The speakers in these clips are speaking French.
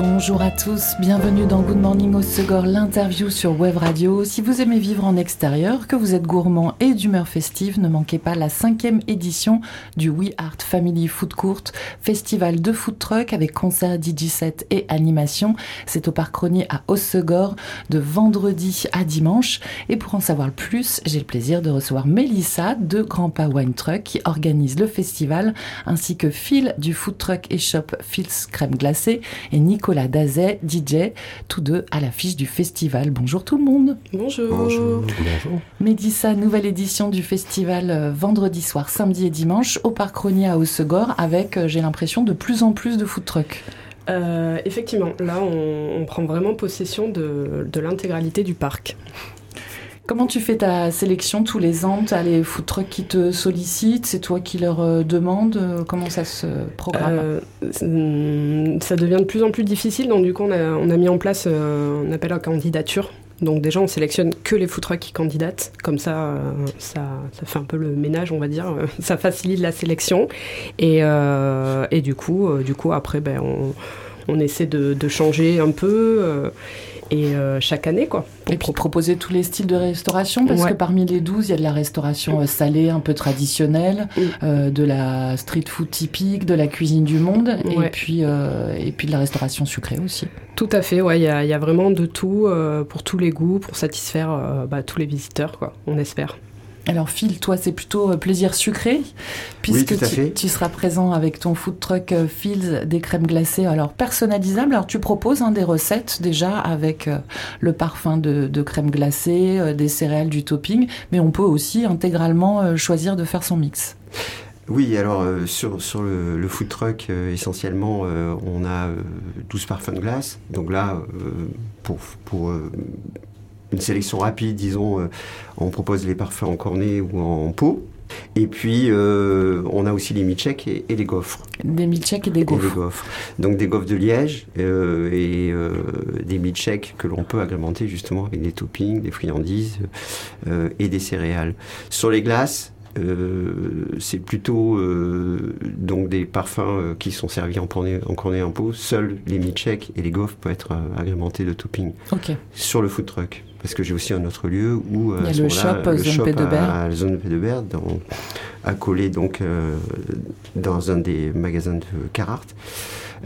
Bonjour à tous, bienvenue dans Good Morning au Segor, l'interview sur Web Radio. Si vous aimez vivre en extérieur, que vous êtes gourmand et d'humeur festive, ne manquez pas la cinquième édition du We Art Family Food Court, festival de food truck avec concert DJ set et animation. C'est au Parc Ronier à Hossegor de vendredi à dimanche. Et pour en savoir plus, j'ai le plaisir de recevoir Mélissa de Grandpa Wine Truck qui organise le festival, ainsi que Phil du food truck et shop Phil's Crème Glacée et Nicolas Dazet, DJ, tous deux à l'affiche du festival. Bonjour tout le monde. Bonjour. Bonjour. Médissa, nouvelle édition du festival euh, vendredi soir, samedi et dimanche au Parc Ronier à Hossegor avec, euh, j'ai l'impression, de plus en plus de food trucks. Euh, effectivement, là, on, on prend vraiment possession de, de l'intégralité du parc. Comment tu fais ta sélection tous les ans? Tu as les food trucks qui te sollicitent? C'est toi qui leur euh, demandes? Euh, Comment ça se programme? Euh, mm, ça devient de plus en plus difficile, donc du coup, on a, mis en place un appel à candidature. Donc déjà, on sélectionne que les food trucks qui candidatent. Comme ça, ça, fait un peu le ménage, on va dire. Ça facilite la sélection. Et, du coup, du coup, après, ben, on, essaie de, changer un peu. Et euh, chaque année, quoi. Et puis proposer tous les styles de restauration, parce Ouais. que parmi les 12, il y a de la restauration euh, salée, un peu traditionnelle, Mm. euh, de la street food typique, de la cuisine du monde, et, puis, euh, et puis de la restauration sucrée aussi. Tout à fait, ouais, il y, a- il y a vraiment de tout pour tous les goûts, pour satisfaire bah, tous les visiteurs, quoi, on espère. Alors Phil, toi c'est plutôt euh, plaisir sucré, puisque tu, seras présent avec ton food truck euh, Phil's des crèmes glacées, alors personnalisables. Alors tu proposes hein, des recettes déjà avec euh, le parfum de, de crème glacée, euh, des céréales, du topping, mais on peut aussi intégralement euh, choisir de faire son mix. Oui, alors euh, sur, sur le, le food truck, euh, essentiellement, euh, on a euh, 12 parfums de glace. Donc là, pour, pour une sélection rapide, disons, euh, on propose les parfums en cornet ou en pot. Et puis, euh, on a aussi les milkshakes et, et les gaufres. Des milkshakes et des Et les gaufres. gaufres. Donc des gaufres de liège euh, et euh, des milkshakes que l'on peut agrémenter justement avec des toppings, des friandises et des céréales. Sur les glaces, c'est plutôt donc des parfums qui sont servis en cornet, en cornet et en pot. Seuls les milkshakes et les gaufres peuvent être agrémentés de toppings sur le food truck. Parce que j'ai aussi un autre lieu où euh, Il y a le shop, Zone P de Berre. à, à la zone de Berre, dans- accolé donc euh, dans un des magasins de Carhartt.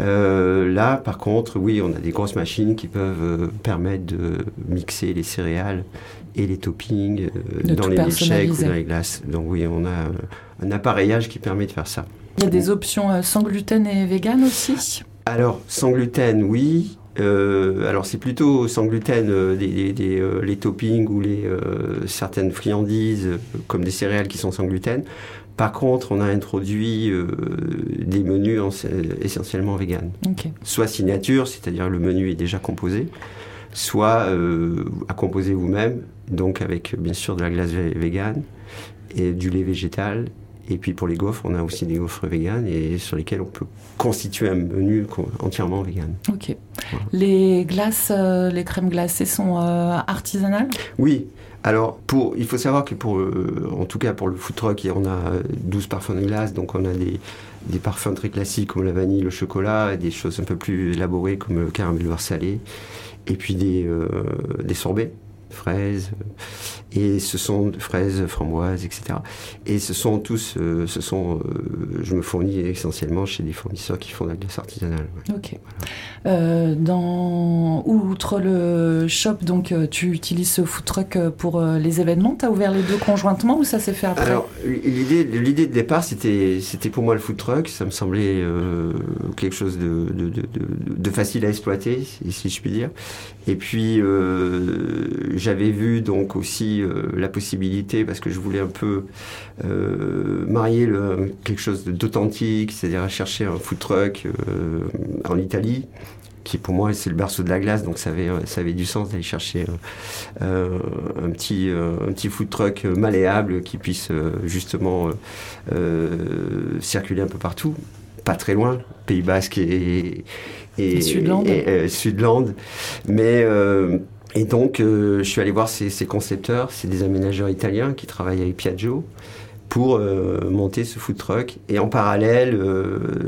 Euh, là, par contre, oui, on a des grosses machines qui peuvent euh, permettre de mixer les céréales et les toppings euh, dans les milkshakes ou dans les glaces. Donc oui, on a euh, un appareillage qui permet de faire ça. Il y a des options euh, sans gluten et vegan aussi? Alors, sans gluten, oui. Euh, alors, c'est plutôt sans gluten euh, des, des- des, euh, les toppings ou les, certaines friandises, comme des céréales qui sont sans gluten. Par contre, on a introduit des menus en- essentiellement vegan. Soit signature, c'est-à-dire le menu est déjà composé, soit à composer vous-même, donc avec bien sûr de la glace vé- vegan et du lait végétal. Et puis pour les gaufres, on a aussi des gaufres véganes et sur lesquelles on peut constituer un menu entièrement vegan. Ok. Les glaces, euh, les crèmes glacées sont euh, artisanales? Oui, alors pour, il faut savoir que pour, euh, en tout cas pour le food truck, on a euh, 12 parfums de glace, donc on a des, des parfums très classiques comme la vanille, le chocolat, et des choses un peu plus élaborées comme le caramel beurre salé, et puis des, des sorbets, fraises, et ce sont fraises, framboises, etc. Et ce sont tous, euh, ce sont, euh, je me fournis essentiellement chez des fournisseurs qui font de la glace artisanale. ouais. Ok. Euh, dans outre le shop, donc tu utilises ce food truck pour les événements? T'as ouvert les deux conjointement ou ça s'est fait après? Alors, l'idée, l'idée de départ, c'était, c'était pour moi le food truck. Ça me semblait quelque chose de, de, de, de- de facile à exploiter, si, je puis dire. Et puis, j'avais vu donc aussi euh, la possibilité, parce que je voulais un peu euh, marier le, quelque chose d'authentique, c'est-à-dire chercher un food truck euh, en Italie qui pour moi c'est le berceau de la glace, donc ça avait, ça avait du sens d'aller chercher euh, un, petit, euh, un petit food truck malléable qui puisse euh, justement circuler un peu partout, pas très loin, Pays Basque et, et, Sudland. Sudland. Mais et donc, je suis allé voir ces, ces concepteurs, c'est des aménageurs italiens qui travaillent avec Piaggio pour monter ce food truck. Et en parallèle,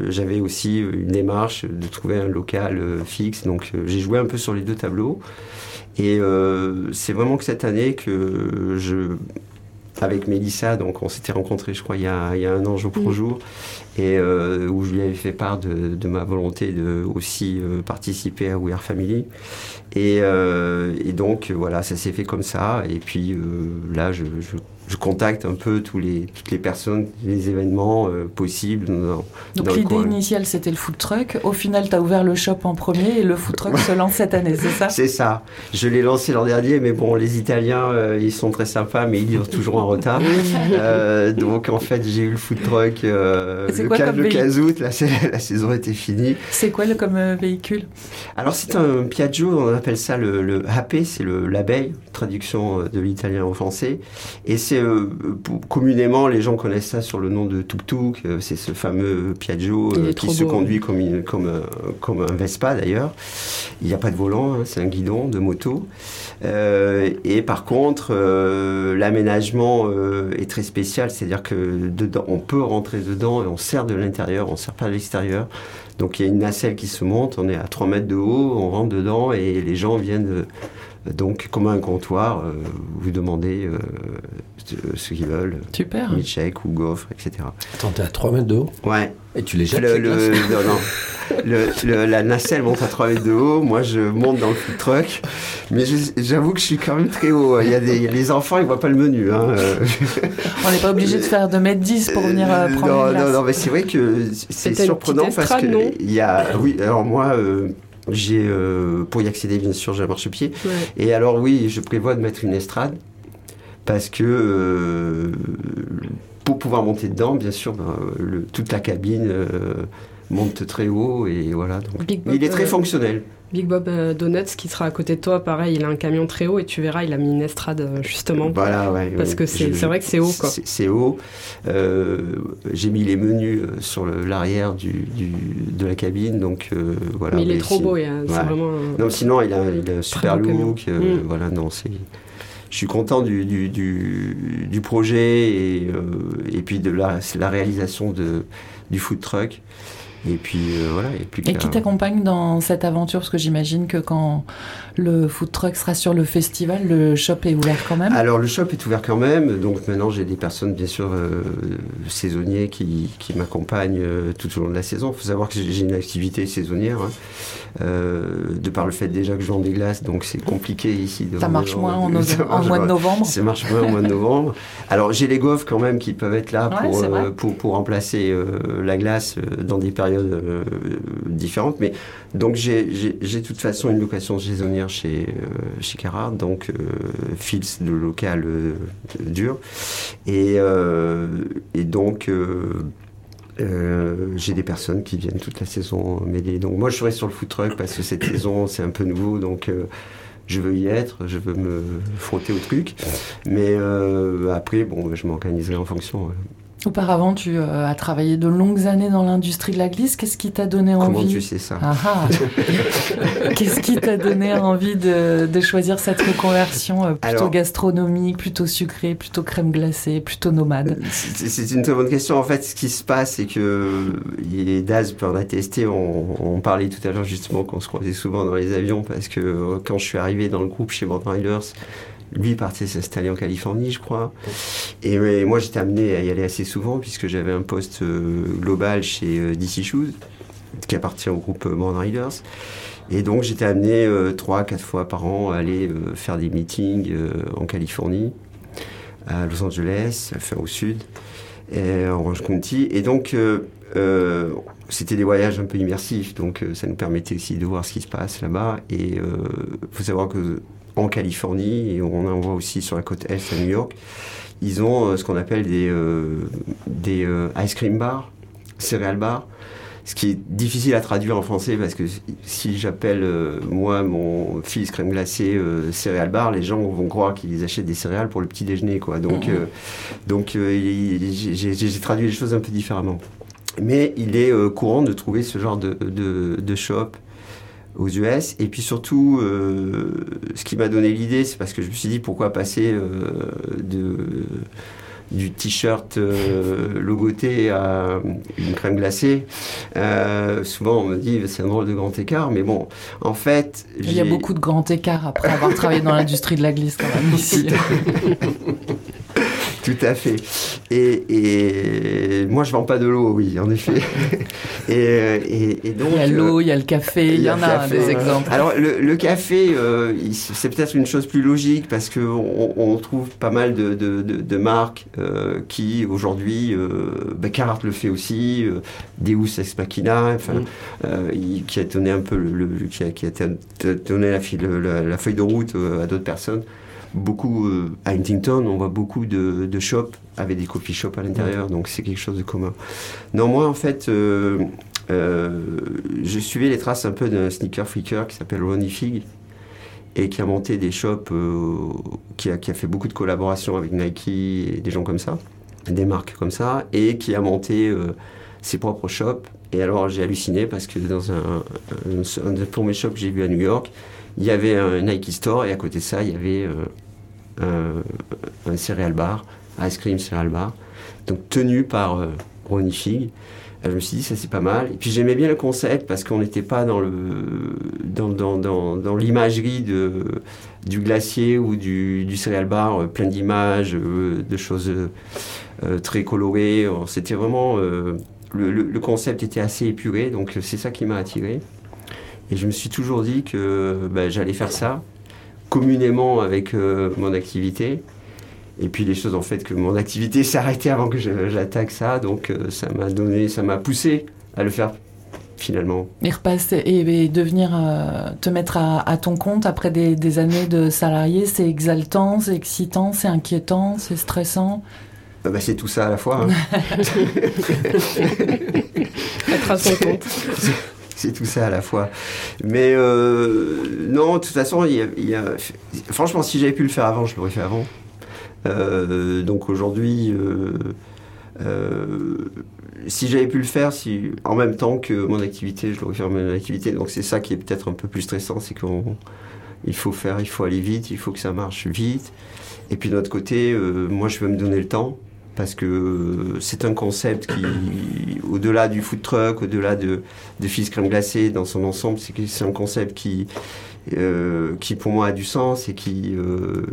j'avais aussi une démarche de trouver un local fixe. Donc j'ai joué un peu sur les deux tableaux. Et c'est vraiment que cette année que je avec Mélissa, donc on s'était rencontrés, je crois, il y, a, il y a un an jour pour mm. jour, et euh, où je lui avais fait part de, de ma volonté de aussi euh, participer à We Are Family. Et, euh, et donc voilà, ça s'est fait comme ça. Et puis là, je, je je contacte un peu tous les, toutes les personnes, les événements euh, possibles. Donc l'idée initiale, c'était le food truck. Au final, tu as ouvert le shop en premier et le food truck se lance cette année, c'est ça C'est ça. Je l'ai lancé l'an dernier, mais bon, les Italiens, euh, ils sont très sympas, mais ils livrent toujours en retard. euh, donc en fait, j'ai eu le food truck le, quoi 15, le 15 août, la, la, saison était finie. C'est quoi le, comme véhicule? Alors c'est un Piaggio, on appelle ça le, le HP, c'est l'abeille, traduction de l'italien au français. Et c'est euh, communément, les gens connaissent ça sur le nom de Tuk Tuk. Euh, c'est ce fameux Piaggio euh, qui se conduit comme, comme, comme, un Vespa d'ailleurs. Il n'y a pas de volant, hein, c'est un guidon de moto. et par contre, l'aménagement est très spécial, c'est-à-dire que dedans, on peut rentrer dedans et on sert de l'intérieur, on sert pas de l'extérieur. Donc il y a une nacelle qui se monte, on est à 3 mètres de haut, on rentre dedans et les gens viennent donc, comme un comptoir, euh, vous demandez euh, ce qu'ils veulent. Super. Milkshake ou gaufre, etc. Attends, t'es à 3 mètres de haut Ouais. Et tu les jettes le, le, non, non. la nacelle monte à 3 mètres de haut. Moi, je monte dans le food truck. Mais j'avoue que je suis quand même très haut. Il y a des, les enfants, ils voient pas le menu. Hein. On n'est pas obligé de faire 2 mètres 10 pour venir euh, prendre non, une Non, non, mais c'est vrai que c'est surprenant parce que il y a. Oui, alors moi. J'ai, euh, pour y accéder, bien sûr, j'ai un marchepied. Et alors, oui, je prévois de mettre une estrade parce que euh, pour pouvoir monter dedans, bien sûr, ben, le, toute la cabine euh, monte très haut et voilà. Donc, il est très fonctionnel. Big Bob euh, Donuts qui sera à côté de toi, pareil, il a un camion très haut et tu verras, il a mis une estrade euh, justement. Voilà, ouais. Parce que c'est vrai que c'est haut. C'est haut. Euh, j'ai mis les menus sur l'arrière du, de la cabine, donc voilà. Mais il est trop beau, c'est vraiment. Non, sinon, il a, il a un super look. Mm. Voilà, non, c'est je suis content du, du, du, du projet et, et, puis de la, la réalisation de, du food truck. Et puis euh, voilà. Et, puis et qui t'accompagne dans cette aventure? Parce que j'imagine que quand le food truck sera sur le festival, le shop est ouvert quand même Alors le shop est ouvert quand même. Donc maintenant j'ai des personnes bien sûr euh, saisonniers qui, qui m'accompagnent euh, tout au long de la saison. Il faut savoir que j'ai une activité saisonnière. Hein. de par le fait déjà que je vends des glaces, donc c'est compliqué ici. De ça marche moins en, mois de novembre. Ça marche moins en mois de novembre. Alors j'ai les gaufres quand même qui peuvent être là pour, pour, pour, remplacer la glace dans des périodes euh, différentes. Mais donc j'ai de toute façon une location saisonnière chez euh, chez Carrard, donc euh, Fils de local dur, et et donc j'ai des personnes qui viennent toute la saison m'aider. Donc moi je serai sur le food truck parce que cette saison c'est un peu nouveau, donc je veux y être, je veux me frotter au truc. Mais après, bon, je m'organiserai en fonction. Auparavant, tu euh, as travaillé de longues années dans l'industrie de la glisse. Qu'est-ce qui t'a donné envie Comment tu sais ça ah ah. Qu'est-ce qui t'a donné envie de, de, choisir cette reconversion euh, plutôt gastronomique, plutôt sucrée, plutôt crème glacée, plutôt nomade? C'est une très bonne question. En fait, ce qui se passe, c'est que les Daz peut en attester. On, on parlait tout à l'heure justement qu'on se croisait souvent dans les avions parce que euh, quand je suis arrivé dans le groupe chez Band Riders, lui partait s'installer en Californie, je crois. Et moi, j'étais amené à y aller assez souvent puisque j'avais un poste euh, global chez euh, DC Shoes, qui appartient au groupe Born Riders. Et donc, j'étais amené euh, trois, quatre fois par an à aller faire des meetings en Californie, à Los Angeles, enfin au sud, et en Orange County. Et donc, c'était des voyages un peu immersifs, donc ça nous permettait aussi de voir ce qui se passe là-bas. Et il faut savoir que en Californie et on en voit aussi sur la côte est à New York. Ils ont euh, ce qu'on appelle des, euh, des euh, ice cream bars, céréales bars. Ce qui est difficile à traduire en français parce que si j'appelle moi mon fils crème glacée céréales bar, les gens vont croire qu'ils achètent des céréales pour le petit déjeuner quoi. Donc donc j'ai traduit les choses un peu différemment. Mais il est courant de trouver ce genre de, de, de shop aux US. Et puis surtout, ce qui m'a donné l'idée, c'est parce que je me suis dit pourquoi passer de du t-shirt euh, logoté à une crème glacée? Euh, souvent, on me dit c'est un drôle de grand écart, mais bon, en fait. Il y a beaucoup de grands écarts après avoir travaillé dans l'industrie de la glisse quand même ici. Tout à fait. Et, moi, je vends pas de l'eau, oui, en effet. et, donc, il y a l'eau, il y a le café, il y, en a des exemples. Alors, le, café, euh, c'est peut-être une chose plus logique parce qu'on on trouve pas mal de, marques euh, qui, aujourd'hui, euh, bah, le fait aussi, euh, Deus Ex Machina, enfin, mm. qui a donné un peu le, qui, a, qui, a, donné la, la feuille de route à d'autres personnes beaucoup euh, à Huntington, on voit beaucoup de, shops avec des coffee shops à l'intérieur, donc c'est quelque chose de commun. Non, moi en fait, euh, euh, je suivais les traces un peu d'un sneaker freaker qui s'appelle Ronnie Fig et qui a monté des shops, qui, a, qui, a, fait beaucoup de collaborations avec Nike et des gens comme ça, des marques comme ça, et qui a monté ses propres shops. Et alors j'ai halluciné parce que dans un, un, un des premiers shops que j'ai vu à New York, il y avait un Nike Store et à côté de ça, il y avait un céréal bar, ice cream céréal bar, donc tenu par euh, Ronnie Fig. je me suis dit, ça c'est pas mal. Et puis j'aimais bien le concept parce qu'on n'était pas dans, le, dans, dans, dans, l'imagerie de, du glacier ou du, du céréal bar, euh, plein d'images, euh, de choses très colorées. C'était vraiment. Le, le, concept était assez épuré, donc c'est ça qui m'a attiré. Et je me suis toujours dit que ben, j'allais faire ça communément avec euh, mon activité. Et puis les choses en fait que mon activité s'arrêtait avant que j'attaque ça, donc euh, ça m'a donné, ça m'a poussé à le faire finalement. Et repasser et, devenir euh, te mettre à, ton compte après des, années de salarié, c'est exaltant, c'est excitant, c'est inquiétant, c'est stressant? Bah, c'est tout ça à la fois. Hein. Être à son compte. c'est tout ça à la fois. Mais euh, non, de toute façon, franchement, si j'avais pu le faire avant, je l'aurais fait avant. Euh, donc aujourd'hui, euh, si j'avais pu le faire, si en même temps que mon activité, je l'aurais fait en même activité. Donc c'est ça qui est peut-être un peu plus stressant, c'est qu'il faut faire, il faut aller vite, il faut que ça marche vite. Et puis de l'autre côté, moi, je veux me donner le temps parce que c'est un concept qui, au-delà du food truck, au-delà de, de fils crème glacée dans son ensemble, c'est un concept qui, euh, qui pour moi a du sens et qui, euh,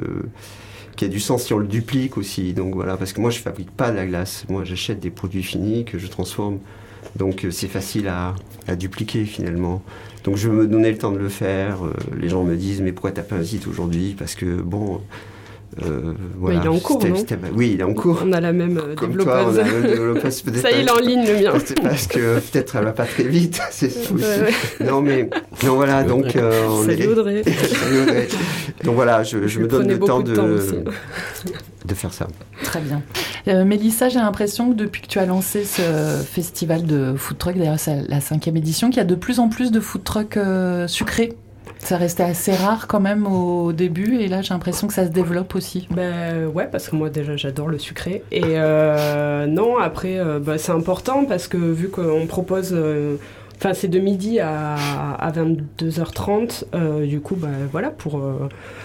qui a du sens si on le duplique aussi. Donc voilà, parce que moi je fabrique pas de la glace, moi j'achète des produits finis que je transforme. Donc euh, c'est facile à, à, dupliquer finalement. Donc je me donner le temps de le faire. les gens me disent mais pourquoi t'as pas un site aujourd'hui? Parce que bon, euh, voilà, il est en cours, non Oui, il est en cours. On a la même euh, Comme Toi, on a la même développeuse. Ça y est, il est en ligne, le mien. C'est parce que peut-être elle va pas très vite. C'est Non, mais non, voilà, donc... Euh, on Salut, est... Audrey. Audrey. Donc voilà, je, je me donne le temps de... de faire ça. Très bien. Euh, Mélissa, j'ai l'impression que depuis que tu as lancé ce festival de food truck, d'ailleurs c'est la cinquième édition, qu'il y a de plus en plus de food truck euh, sucrés ça restait assez rare quand même au début et là j'ai l'impression que ça se développe aussi. Ben ouais parce que moi déjà j'adore le sucré et euh, non après euh, bah, c'est important parce que vu qu'on propose euh, Enfin, c'est de midi à, à 22h30. du coup, bah, voilà, pour...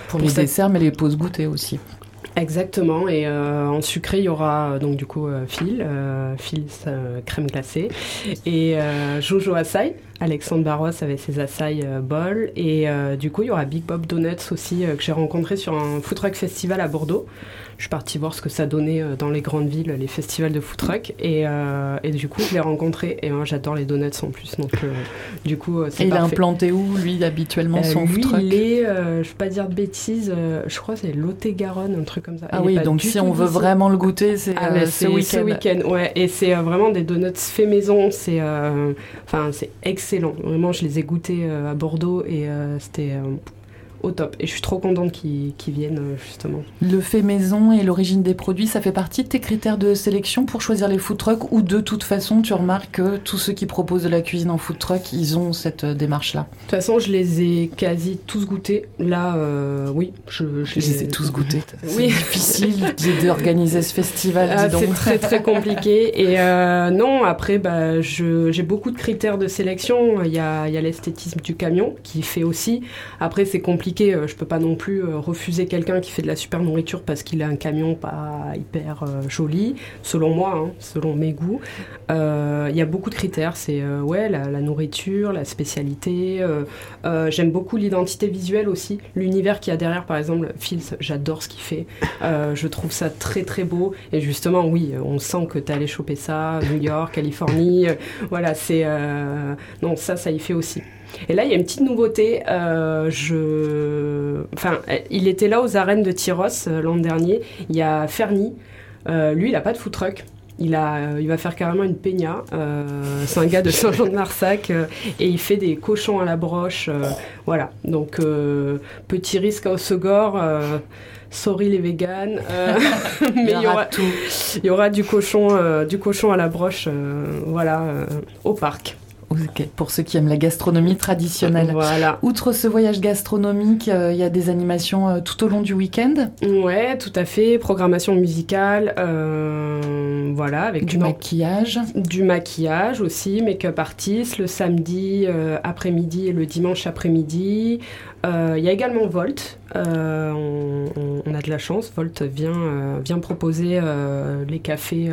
pour, les desserts, mais les pauses goûter aussi. Exactement. Et en sucré, il y aura donc du coup Phil, Phil crème glacée et Jojo Asai. Alexandre Barros avec ses euh, bol. Et euh, du coup, il y aura Big Bob Donuts aussi, euh, que j'ai rencontré sur un food truck festival à Bordeaux. Je suis partie voir ce que ça donnait dans les grandes villes, les festivals de food truck. Et, et du coup, je l'ai rencontré. Et moi, j'adore les donuts en plus. Donc, du coup, c'est Et il est implanté où, lui, habituellement, son food truck? il est, je ne vais pas dire de bêtises, je crois que c'est Lot-et-Garonne, un truc comme ça. Ah oui, donc si on veut vraiment le goûter, c'est ah, ce week-end. ouais. Et c'est vraiment des donuts fait maison. C'est enfin, c'est excellent. Vraiment, je les ai goûtés euh, à Bordeaux et euh, c'était. Au top. Et je suis trop contente qu'ils viennent euh, justement. Le fait maison et l'origine des produits, ça fait partie de tes critères de sélection pour choisir les food trucks ou de toute façon tu remarques que tous ceux qui proposent de la cuisine en food truck, ils ont cette euh, démarche-là De toute façon, je les ai quasi tous goûtés. Là, euh, oui, je, je, les ai tous goûtés. Oui. C'est difficile d'organiser ce festival. Ah, c'est très très compliqué. Et non, après, bah, j'ai beaucoup de critères de sélection. Il y a l'esthétisme du camion qui fait aussi. Après, c'est compliqué euh, je peux pas non plus euh, refuser quelqu'un qui fait de la super nourriture parce qu'il a un camion pas hyper euh, joli, selon moi, hein, selon mes goûts. Il y a beaucoup de critères. C'est ouais, la, nourriture, la spécialité. J'aime beaucoup l'identité visuelle aussi. L'univers qu'il y a derrière, par exemple, Phil, j'adore ce qu'il fait. je trouve ça très très beau. Et justement, oui, on sent que tu allé choper ça, New York, Californie. voilà, c'est. non, ça, ça y fait aussi. Et là, il y a une petite nouveauté. Euh, je... Enfin, il était là aux arènes de Tyros euh, l'an dernier. Il y a Fernie. Euh, lui, il n'a pas de food truck. Il, a, il va faire carrément une peña. c'est un gars de Saint-Jean-de-Marsac et il fait des cochons à la broche. voilà. Donc, petit risque à Osegor. sorry les véganes. mais il y aura, tout. Il y aura du cochon, du cochon à la broche. voilà, au parc pour ceux qui aiment la gastronomie traditionnelle. Voilà. Outre ce voyage gastronomique, euh, il y a des animations euh, tout au long du week-end? Ouais, tout à fait. Programmation musicale, euh, voilà, avec du maquillage. Du maquillage aussi, make-up artist, le samedi après-midi et le dimanche après-midi. Il y a également Volt. On, on, a de la chance. Volt vient, vient proposer les cafés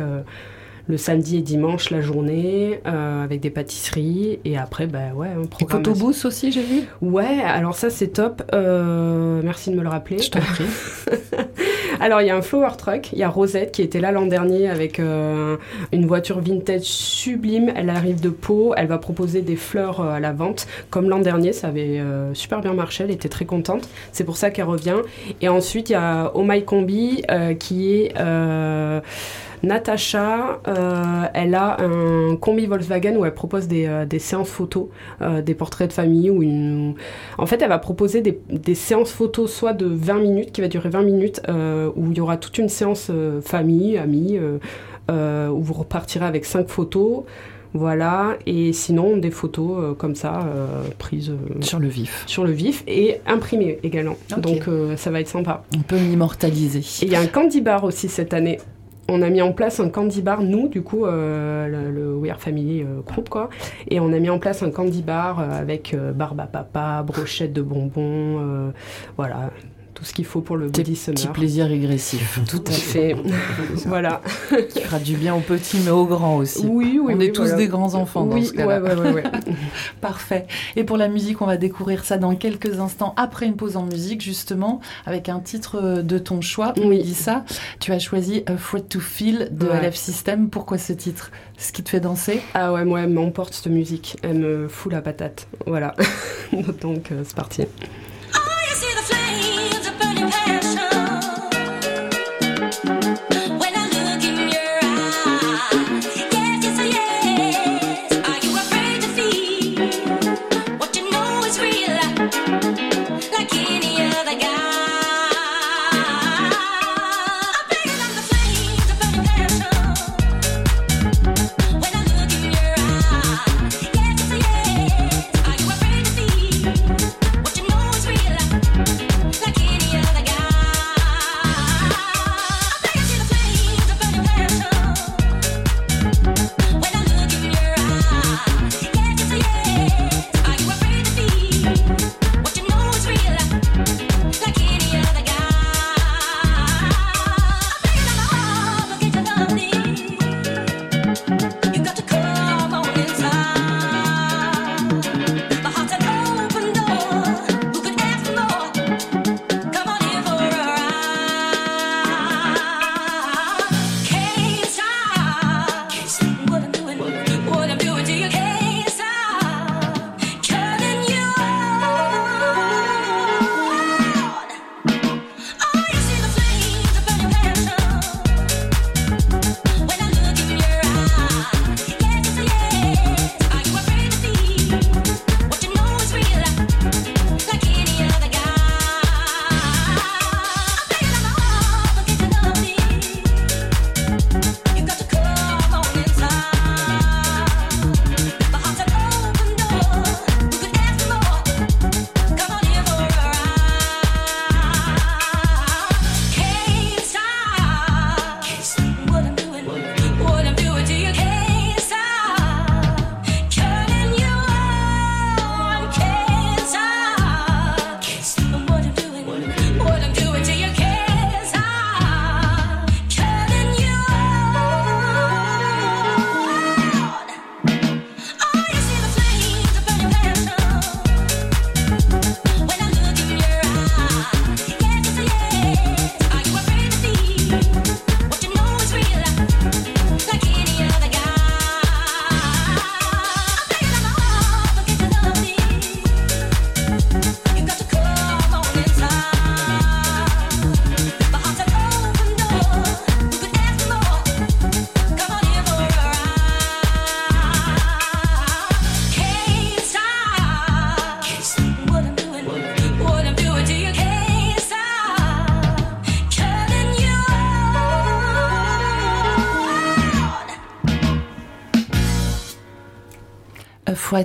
le samedi et dimanche la journée euh, avec des pâtisseries et après bah ouais un programme et aussi j'ai vu? Ouais alors ça c'est top. Euh, merci de me le rappeler. Je t'en prie. Alors il y a un flower truck il y a Rosette qui était là l'an dernier avec euh, une voiture vintage sublime. Elle arrive de Pau elle va proposer des fleurs à la vente. Comme l'an dernier ça avait super bien marché elle était très contente. C'est pour ça qu'elle revient. Et ensuite il y a Oh My Combi qui est Natacha, euh, elle a un combi Volkswagen où elle propose des, euh, séances photos, euh, des portraits de famille. Ou une... En fait, elle va proposer des, séances photos soit de 20 minutes, qui va durer 20 minutes, où il y aura toute une séance famille, amis, où vous repartirez avec 5 photos. Voilà, et sinon des photos comme ça, prises sur le vif. Sur le vif et imprimées également. Donc ça va être sympa. On peut l'immortaliser. Et il y a un candy bar aussi cette année on a mis en place un candy bar, nous, du coup, euh, le, We Are Family euh, quoi. Et on a mis en place un candy bar euh, avec barbe à papa, brochette de bonbons, voilà, tout ce qu'il faut pour le body summer. Petit plaisir régressif. Tout à fait. voilà. Qui fera du bien aux petits mais aux grands aussi. Oui, oui. On est tous des grands enfants dans ce cas-là. Ouais, ouais, ouais, Parfait. Et pour la musique, on va découvrir ça dans quelques instants après une pause en musique, justement, avec un titre de ton choix. Oui. dit ça. Tu as choisi Afraid to Feel de LF System. Pourquoi ce titre? Ce qui te fait danser? Ah ouais, moi, elle m'emporte cette musique. Elle me fout la patate. Voilà. Donc, euh, c'est parti. hand.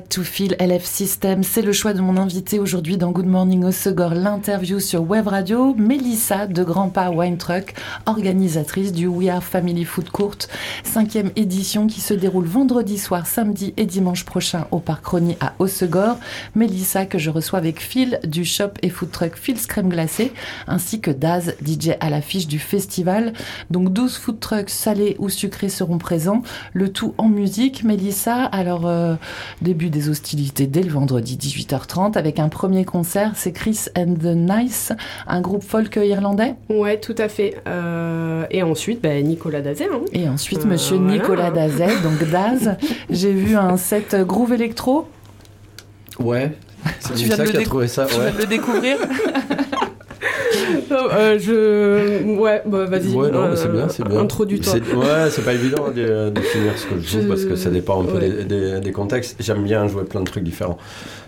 To Feel LF System. C'est le choix de mon invité aujourd'hui dans Good Morning Osegor, l'interview sur Web Radio, Mélissa de Grand Pas Wine Truck, organisatrice du We Are Family Food Court, cinquième édition qui se déroule vendredi soir, samedi et dimanche prochain au Parc Rony à Osegor. Mélissa que je reçois avec Phil du shop et food truck Phil's Crème Glacée, ainsi que Daz, DJ à l'affiche du festival. Donc 12 food trucks salés ou sucrés seront présents, le tout en musique. Mélissa, alors euh, début des hostilités dès le vendredi 18h30 avec un premier concert, c'est Chris and the Nice, un groupe folk irlandais Ouais, tout à fait. Euh, et ensuite, ben, Nicolas Dazet. Hein. Et ensuite, monsieur euh, Nicolas Dazet, donc Daz. J'ai vu un set groove électro. Ouais, c'est ça qui a trouvé ça. Tu viens de le découvrir euh, je... Ouais, bah, vas-y. Ouais, non, c'est bien, c'est bien. Introduis-toi. Ouais, c'est pas évident de, de, finir ce que je joue parce que ça dépend un peu des, des, des, contextes. J'aime bien jouer plein de trucs différents.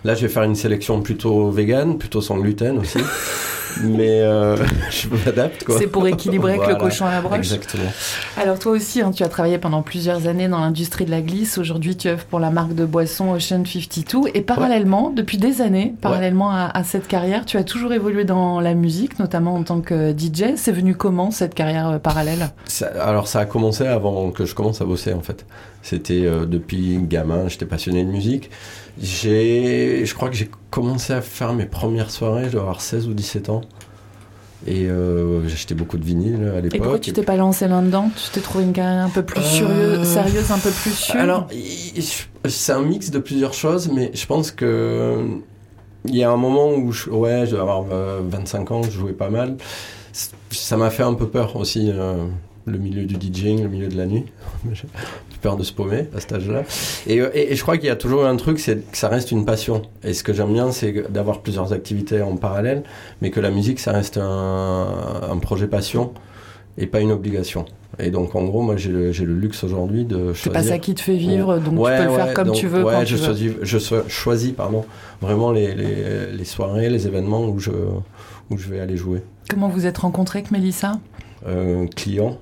Là, je vais faire une sélection plutôt vegan, plutôt sans gluten aussi. mais euh, je m'adapte. C'est pour équilibrer avec le cochon à la broche. Exactement. Alors toi aussi, hein, tu as travaillé pendant plusieurs années dans l'industrie de la glisse. Aujourd'hui, tu œuvres pour la marque de boisson Ocean 52. Et parallèlement, depuis des années, parallèlement à, à, cette carrière, tu as toujours évolué dans la musique, notamment en tant que DJ. C'est venu comment cette carrière euh, parallèle? Ça, Alors ça a commencé avant que je commence à bosser en fait. C'était euh, depuis gamin, j'étais passionné de musique. J'ai, je crois que j'ai commencé à faire mes premières soirées, je dois avoir 16 ou 17 ans. Et euh, j'achetais beaucoup de vinyles à l'époque. Et pourquoi tu t'es pas lancé là-dedans? Tu t'es trouvé une carrière un peu plus euh... sérieuse, un peu plus sûre? Alors, c'est un mix de plusieurs choses, mais je pense que il y a un moment où, je, ouais, je dois avoir 25 ans, je jouais pas mal. Ça m'a fait un peu peur aussi, euh, le milieu du DJing, le milieu de la nuit. Peur de se paumer à cet âge-là. Et, et, et, je crois qu'il y a toujours un truc, c'est que ça reste une passion. Et ce que j'aime bien, c'est d'avoir plusieurs activités en parallèle, mais que la musique, ça reste un, un projet passion et pas une obligation. Et donc, en gros, moi, j'ai le, le, luxe aujourd'hui de choisir. C'est pas ça qui te fait vivre, donc ouais, tu peux le faire comme donc, tu veux. Ouais, quand je, tu choisis, veux. je choisis pardon, vraiment les, les, les, soirées, les événements où je, où je vais aller jouer. Comment vous êtes rencontré avec Mélissa? Euh, Client.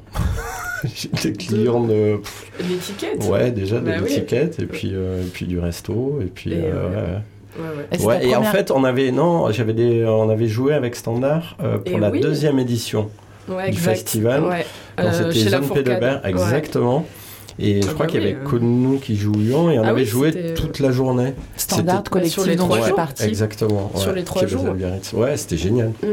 J'étais client de. L'étiquette Ouais, déjà bah de l'étiquette, oui. et, puis, euh, et puis du resto, et puis. Et, euh, ouais. Ouais, ouais. ouais et première... en fait, on avait non, j'avais des, on avait joué avec Standard euh, pour et la oui. deuxième édition ouais, du exact. festival. Euh, c'était Zone Pédebert, exactement. Et je Ah crois bah qu'il y avait euh. que nous qui jouions et on Ah avait oui, joué toute la journée. Standard collectif Sur les trois jours. Exactement. Sur les trois jours. Ouais, c'était génial. Mm.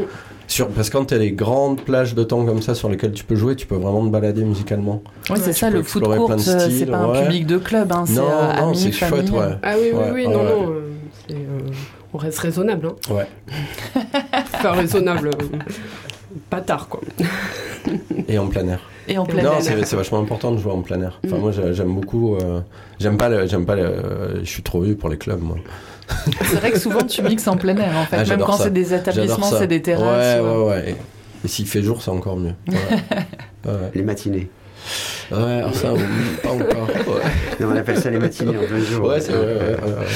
Sur, parce que quand tu as des grandes plages de temps comme ça sur lesquelles tu peux jouer, tu peux vraiment te balader musicalement. Ouais, c'est ça, le foot court, c'est pas un public de club, hein, c'est non, euh, non, c'est chouette, famille. ouais. Ah oui, oui, oui, ouais, non, ouais. non. euh, c'est, euh, on reste raisonnable. Hein. Ouais. Enfin, raisonnable. pas tard, quoi. Et en plein air. Et en plein non, air. c'est c'est vachement important de jouer en plein air. Enfin, Mm. moi, j'ai- j'aime beaucoup. euh, j'aime pas, j'aime pas. je suis trop vieux pour les clubs, moi. C'est vrai que souvent tu mixes en plein air en fait, Ah, même quand c'est des établissements, c'est des terrasses. Ouais, ou- ouais, ouais. Et, et s'il fait jour, c'est encore mieux. Ouais. ouais. Les matinées. Ouais, ça, pas encore. Ouais, Non, on appelle ça les matinées en plein jour. ouais c'est vrai. Ouais, ouais, ouais.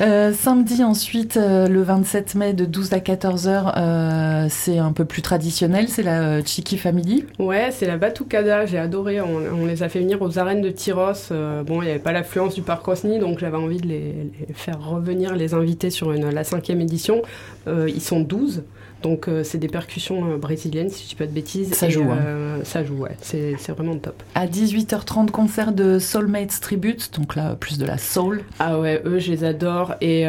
Euh, samedi ensuite, euh, le 27 mai de 12 à 14 heures, euh, c'est un peu plus traditionnel, c'est la euh, Chiki Family. Ouais, c'est la Batucada, j'ai adoré. On, on les a fait venir aux arènes de Tyros. Euh, bon, il n'y avait pas l'affluence du parc Rosny, donc j'avais envie de les, les faire revenir, les inviter sur une, la cinquième édition. Euh, ils sont 12. Donc euh, c'est des percussions euh, brésiliennes, si je dis pas de bêtises. Ça Et, joue, hein. euh, Ça joue, ouais. C'est c'est vraiment top. À 18h30, concert de Soulmates Tribute, donc là plus de la soul. Ah ouais, eux, je les adore. Et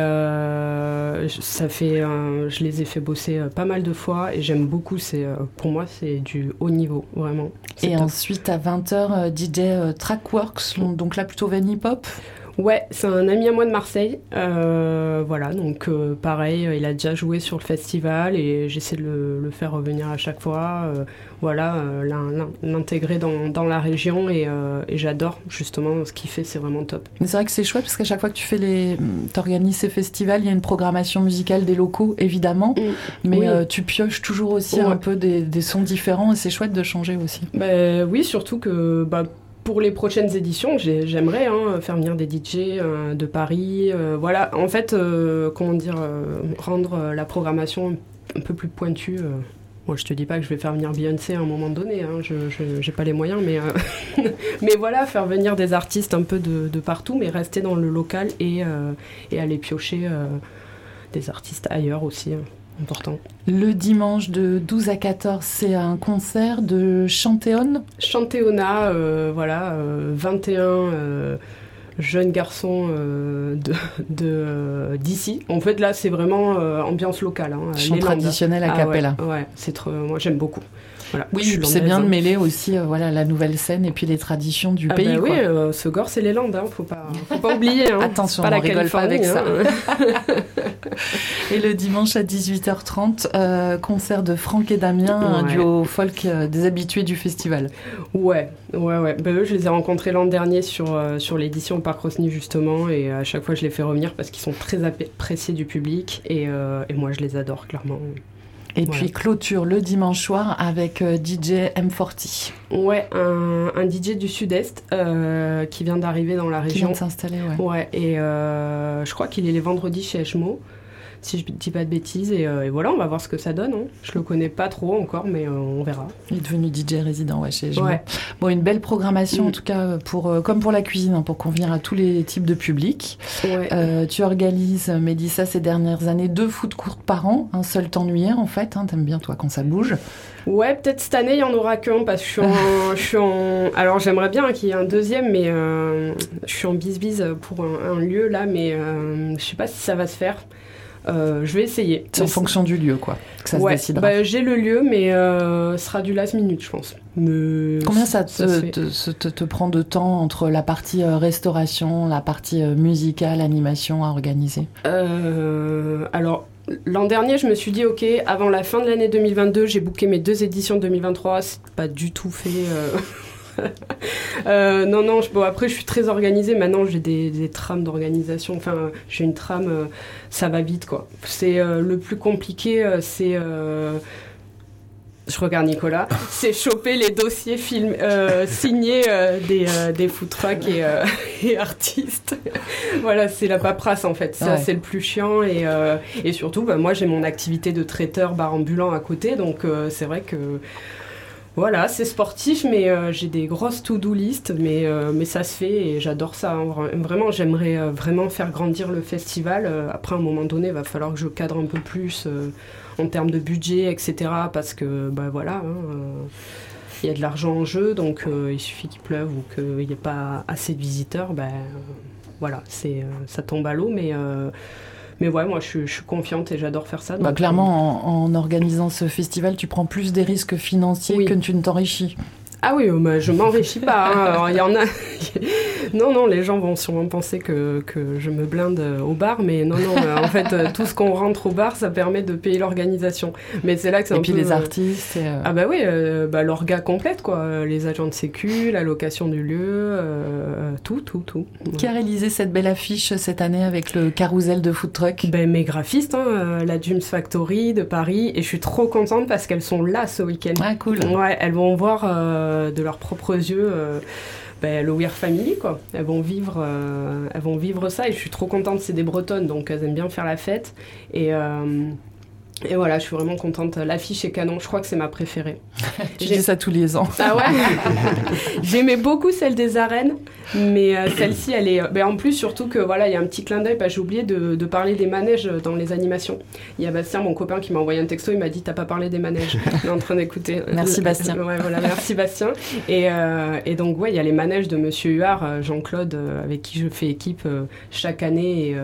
ça fait, je les ai fait bosser pas mal de fois. Et j'aime beaucoup. C'est, pour moi, c'est du haut niveau, vraiment. C'est Et top. ensuite à 20h, DJ Trackworks, donc là plutôt Van Hip Hop. Ouais, c'est un ami à moi de Marseille. Euh, voilà, donc euh, pareil, euh, il a déjà joué sur le festival et j'essaie de le, le faire revenir à chaque fois. Euh, voilà, l'in- l'in- l'intégrer dans, dans la région et, et j'adore justement ce qu'il fait, c'est vraiment top. Mais c'est vrai que c'est chouette parce qu'à chaque fois que tu fais les, t'organises ces festivals, il y a une programmation musicale des locaux évidemment, mais Oui. euh, tu pioches toujours aussi Ouais. un peu des, des sons différents et c'est chouette de changer aussi. Bah, oui, surtout que bah, pour les prochaines éditions, j'ai- j'aimerais hein, faire venir des DJ euh, de Paris. euh, voilà, en fait, euh, comment dire, rendre la programmation un peu plus pointue. Moi, je te dis pas que je vais faire venir Beyoncé à un moment donné, hein. je n'ai pas les moyens, mais, mais voilà, faire venir des artistes un peu de, partout, mais rester dans le local et, aller piocher des artistes ailleurs aussi. Hein. Important. Le dimanche de 12 à 14, c'est un concert de Chantéon Chantéona, voilà, 21 jeunes garçons euh, de d'ici. en fait, là, c'est vraiment euh, ambiance locale. Hein, Chant traditionnel à ah, Capella. Ouais, c'est trop. Moi, j'aime beaucoup. Oui, c'est bien de mêler aussi euh, voilà, la nouvelle scène et puis les traditions du ah pays. Bah oui, ce gore, c'est les Landes, hein, faut, pas, faut pas oublier. Hein. Attention, pas on la rigole pas avec ça. Hein. et le dimanche à 18h30, concert de Franck et Damien, un duo folk des habitués du festival. Ouais, ouais, ouais. Bah, eux, je les ai rencontrés l'an dernier sur, sur l'édition Parc Rosny, justement, et à chaque fois, je les fais revenir parce qu'ils sont très appréciés du public, et, et moi, je les adore, clairement. Et puis clôture le dimanche soir avec euh, DJ M40. Ouais, un, un DJ du sud-est euh, qui vient d'arriver dans la région. Qui vient de s'installer, ouais. Ouais, et euh, je crois qu'il est les vendredis chez Echmo si je dis pas de bêtises. Euh, et, voilà, on va voir ce que ça donne. Hein. Je le connais pas trop encore, mais euh, on verra. Il est devenu DJ résident ouais, chez ouais. Bon, une belle programmation en mm. tout cas, pour, euh, comme pour la cuisine, hein, pour convenir à tous les types de publics. tu organises, Mélissa, ces dernières années, deux foot courtes par an, un seul t'ennuyer en fait. Hein, T'aimes bien toi quand ça bouge. Ouais, peut-être cette année, il y en aura qu'un parce que je suis en. je suis en... Alors j'aimerais bien qu'il y ait un deuxième, mais je suis en bise-bise pour un, un, lieu là, mais je sais pas si ça va se faire. Euh, je vais essayer. C'est en fonction du lieu, quoi, que ça ouais, se décidera. Bah, j'ai le lieu, mais euh, ce sera du last minute, je pense. Combien ça, te, te, te, prend de temps entre la partie euh, restauration, la partie musicale, animation à organiser? Alors, L'an dernier, je me suis dit, ok, avant la fin de l'année 2022, j'ai booké mes deux éditions de 2023. C'est pas du tout fait. Euh, non, non, bon, après, je suis très organisée. Maintenant, j'ai des, trames d'organisation. Enfin, j'ai une trame, euh, ça va vite, quoi. C'est euh, le plus compliqué, c'est. je regarde Nicolas, c'est choper les dossiers film, signés des, des food trucks et, artistes. voilà, c'est la paperasse en fait. Ça, c'est le plus chiant. Et, et surtout, bah, moi, j'ai mon activité de traiteur bar ambulant à côté. Donc, c'est vrai que voilà, c'est sportif, mais euh, j'ai des grosses to-do list, mais, euh, mais ça se fait et j'adore ça. Hein. Vraiment, j'aimerais euh, vraiment faire grandir le festival. après, à un moment donné, il va falloir que je cadre un peu plus en termes de budget, etc. Parce que, bah voilà, hein, il y a de l'argent en jeu, donc il suffit qu'il pleuve ou qu'il n'y ait pas assez de visiteurs, ben voilà, c'est ça tombe à l'eau, mais mais ouais, moi, je, suis confiante et j'adore faire ça. Bah, clairement, en, organisant ce festival, tu prends plus des risques financiers que tu ne t'enrichis. Ah oui, mais je m'enrichis pas. Hein. Il y en a. non, non, les gens vont sûrement penser que, que, je me blinde au bar, mais non, non. en fait, euh, tout ce qu'on rentre au bar, ça permet de payer l'organisation. Mais c'est là que c'est un peu. Et puis les artistes. Euh, ah bah oui, euh, bah, l'orga complète quoi. Les agents de sécu, la location du lieu, tout, tout, tout. Qui a réalisé cette belle affiche cette année avec le carrousel de food truck? Ben, Mes graphistes, hein, la Jums Factory de Paris, et je suis trop contente parce qu'elles sont là ce week-end. Ah cool. Ouais, elles vont voir euh, de leurs propres yeux euh, ben, le Weir Family quoi. Elles vont vivre, euh, elles vont vivre ça et je suis trop contente. C'est des Bretonnes donc elles aiment bien faire la fête et et voilà, je suis vraiment contente. L'affiche est canon, je crois que c'est ma préférée. tu dis ça tous les ans. Ah ouais J'aimais beaucoup celle des arènes, mais euh, celle-ci, elle est. Ben, en plus, surtout que voilà, il y a un petit clin d'œil, j'ai oublié de, de, parler des manèges dans les animations. Il y a Bastien, mon copain, qui m'a envoyé un texto, il m'a dit T'as pas parlé des manèges On est en train d'écouter. Merci Bastien. ouais, voilà, merci Bastien. Et, euh, et donc, ouais, il y a les manèges de Monsieur Huard, euh, Jean-Claude, avec qui je fais équipe chaque année.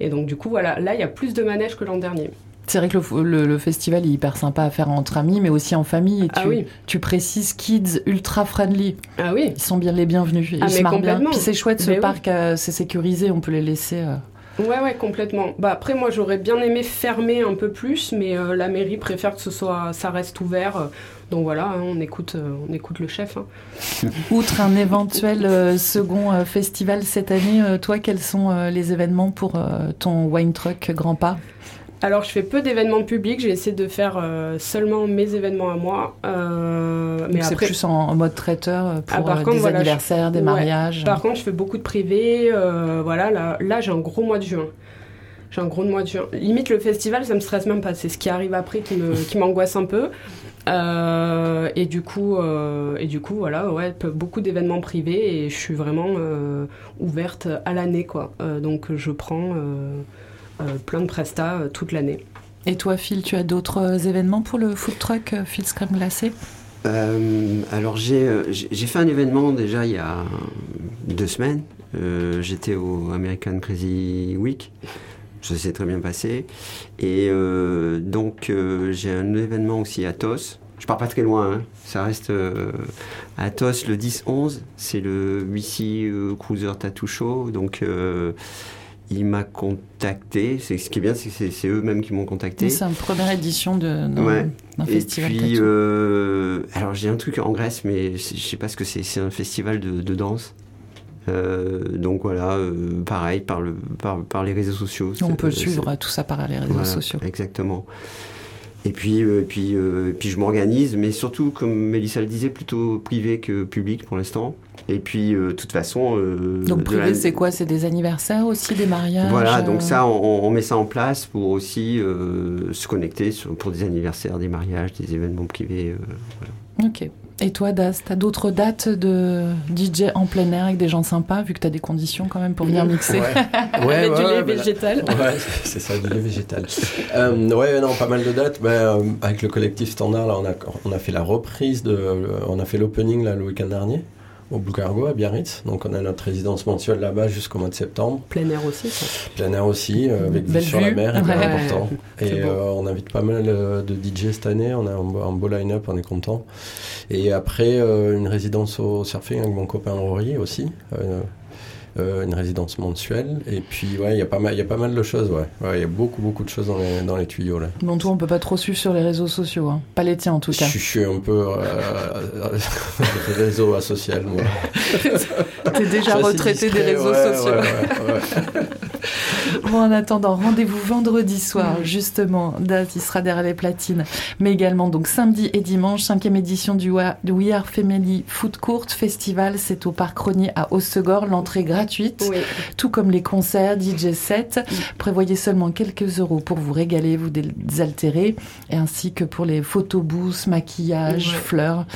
Et, et donc, du coup, voilà, là, il y a plus de manèges que l'an dernier. C'est vrai que le, festival est hyper sympa à faire entre amis, mais aussi en famille. Et ah tu, oui. tu précises kids ultra friendly. Ah oui. Ils sont bien les bienvenus. Ah, ils se marrent bien. Puis c'est chouette, ce mais parc, euh, c'est sécurisé, on peut les laisser. Euh. Ouais, ouais, complètement. Bah après, moi, j'aurais bien aimé fermer un peu plus, mais euh, la mairie préfère que ce soit, ça reste ouvert. Donc voilà, hein, on écoute, on écoute le chef. Hein. Outre un éventuel second festival cette année, toi, quels sont les événements pour ton wine truck Grand Pas? Alors, je fais peu d'événements publics. J'ai essayé de faire euh, seulement mes événements à moi. Euh, mais c'est plus en, mode traiteur euh, pour ah, des anniversaires, des mariages. Par contre, je fais beaucoup de privés. voilà, là, là j'ai un gros mois de juin. J'ai un gros mois de juin. Limite, le festival, ça me stresse même pas. C'est ce qui arrive après qui m'angoisse un peu. Euh, et du coup, euh, et du coup, voilà, ouais, beaucoup d'événements privés et je suis vraiment euh, ouverte à l'année, quoi. Donc, je prends plein de prestats euh, toute l'année. Et toi, Phil, tu as d'autres euh, événements pour le food truck euh, Phil's Crème Glacée Euh, alors j'ai euh, fait un événement déjà il y a deux semaines. Euh, J'étais au American Crazy Week. Ça s'est très bien passé. Et euh, donc euh, j'ai un événement aussi à TOS. Je pars pas très loin, hein. ça reste euh, à TOS le 10-11. C'est le BC euh, Cruiser Tattoo Show. Donc euh, il m'a contacté. C'est- Ce qui est bien, c'est que c'est- eux-mêmes qui m'ont contacté. C'est une première édition de- d'un Ouais. d'un Et festival puis, tattoo. euh, alors j'ai un truc en Grèce, mais je sais pas ce que c'est. C'est un festival de, de danse. Euh, donc voilà, euh, pareil, par, le, par, par les réseaux sociaux. On peut suivre tout ça par les réseaux voilà, sociaux. Exactement. Et puis, euh, puis, euh, puis je m'organise, mais surtout, comme Mélissa le disait, plutôt privé que public pour l'instant. Et puis, euh, de toute façon. euh, Donc privé, la- c'est quoi? C'est des anniversaires aussi, des mariages Voilà, donc ça, on, on met ça en place pour aussi se connecter sur- pour des anniversaires, des mariages, des événements privés. Ok. Et toi, Das, t'as d'autres dates de DJ en plein air avec des gens sympas, vu que t'as des conditions quand même pour venir mixer? Ouais, ouais, Avec du lait bah végétal. Ouais, c'est ça, du lait végétal. Euh, ouais, non, pas mal de dates. Ben, euh, avec le collectif Standard, là, on a, on a fait la reprise de, on a fait l'opening là le week-end dernier au Blue Cargo à Biarritz. Donc on a notre résidence mensuelle là-bas jusqu'au mois de septembre. Plein air aussi, ça. Plein air aussi, euh, avec vue sur la mer, hyper Ouais. important. Et euh, on invite pas mal euh, de DJ cette année. On a un, beau- un beau line-up, on est content. Et après, une résidence au surfing avec mon copain Rory aussi. Euh, une résidence mensuelle. Et puis, ouais, il y a pas mal, il y a pas mal de choses, ouais. Ouais, il y a beaucoup, beaucoup de choses dans les, dans les tuyaux, là. Bon, toi, on peut pas trop suivre sur les réseaux sociaux, hein. pas les tiens en tout cas. je suis un peu euh, réseau asocial, moi. T'es déjà retraité des réseaux ouais, sociaux. ouais. Bon, en attendant, rendez-vous vendredi soir, justement. Das, il sera derrière les platines. Mais également, donc, samedi et dimanche, cinquième édition du We Are Family Food Court Festival. C'est au Parc Rogny à Hossegor. L'entrée gratuite. Oui. Tout comme les concerts, DJ set. Prévoyez seulement quelques euros pour vous régaler, vous désaltérer. Et ainsi que pour les photobooths, maquillage, fleurs.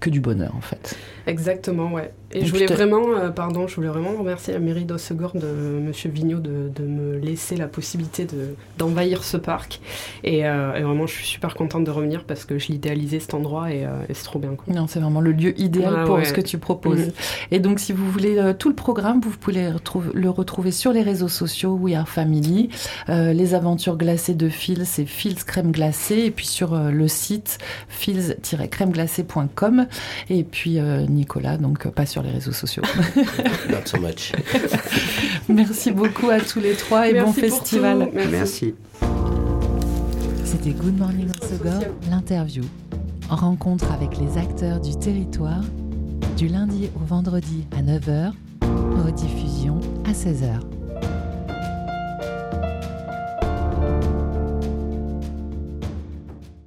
Que du bonheur, en fait. Exactement, ouais. Et, je voulais vraiment, euh, pardon, je voulais vraiment remercier la mairie d'Ossegor de Monsieur Vigneault de, de me laisser la possibilité de d'envahir ce parc. Et, euh, et vraiment, je suis super contente de revenir parce que je l'idéalisais cet endroit et, euh, et c'est trop bien. Quoi. Non, c'est vraiment le lieu idéal Ah pour ouais. ce que tu proposes. Mhm. Et donc, si vous voulez tout le programme, vous pouvez le retrouver, le retrouver sur les réseaux sociaux We Are Family. Les aventures glacées de Phil, c'est Phil's Crème Glacée. Et puis sur le site phils-crèmeglacée.com. Et puis euh, Nicolas, donc euh, pas sur les réseaux sociaux. Not so much. Merci beaucoup à tous les trois et bon Merci festival. tout. Merci. Merci. C'était Good Morning Osogor, l'interview. Rencontre avec les acteurs du territoire, du lundi au vendredi à 9h, rediffusion à 16h.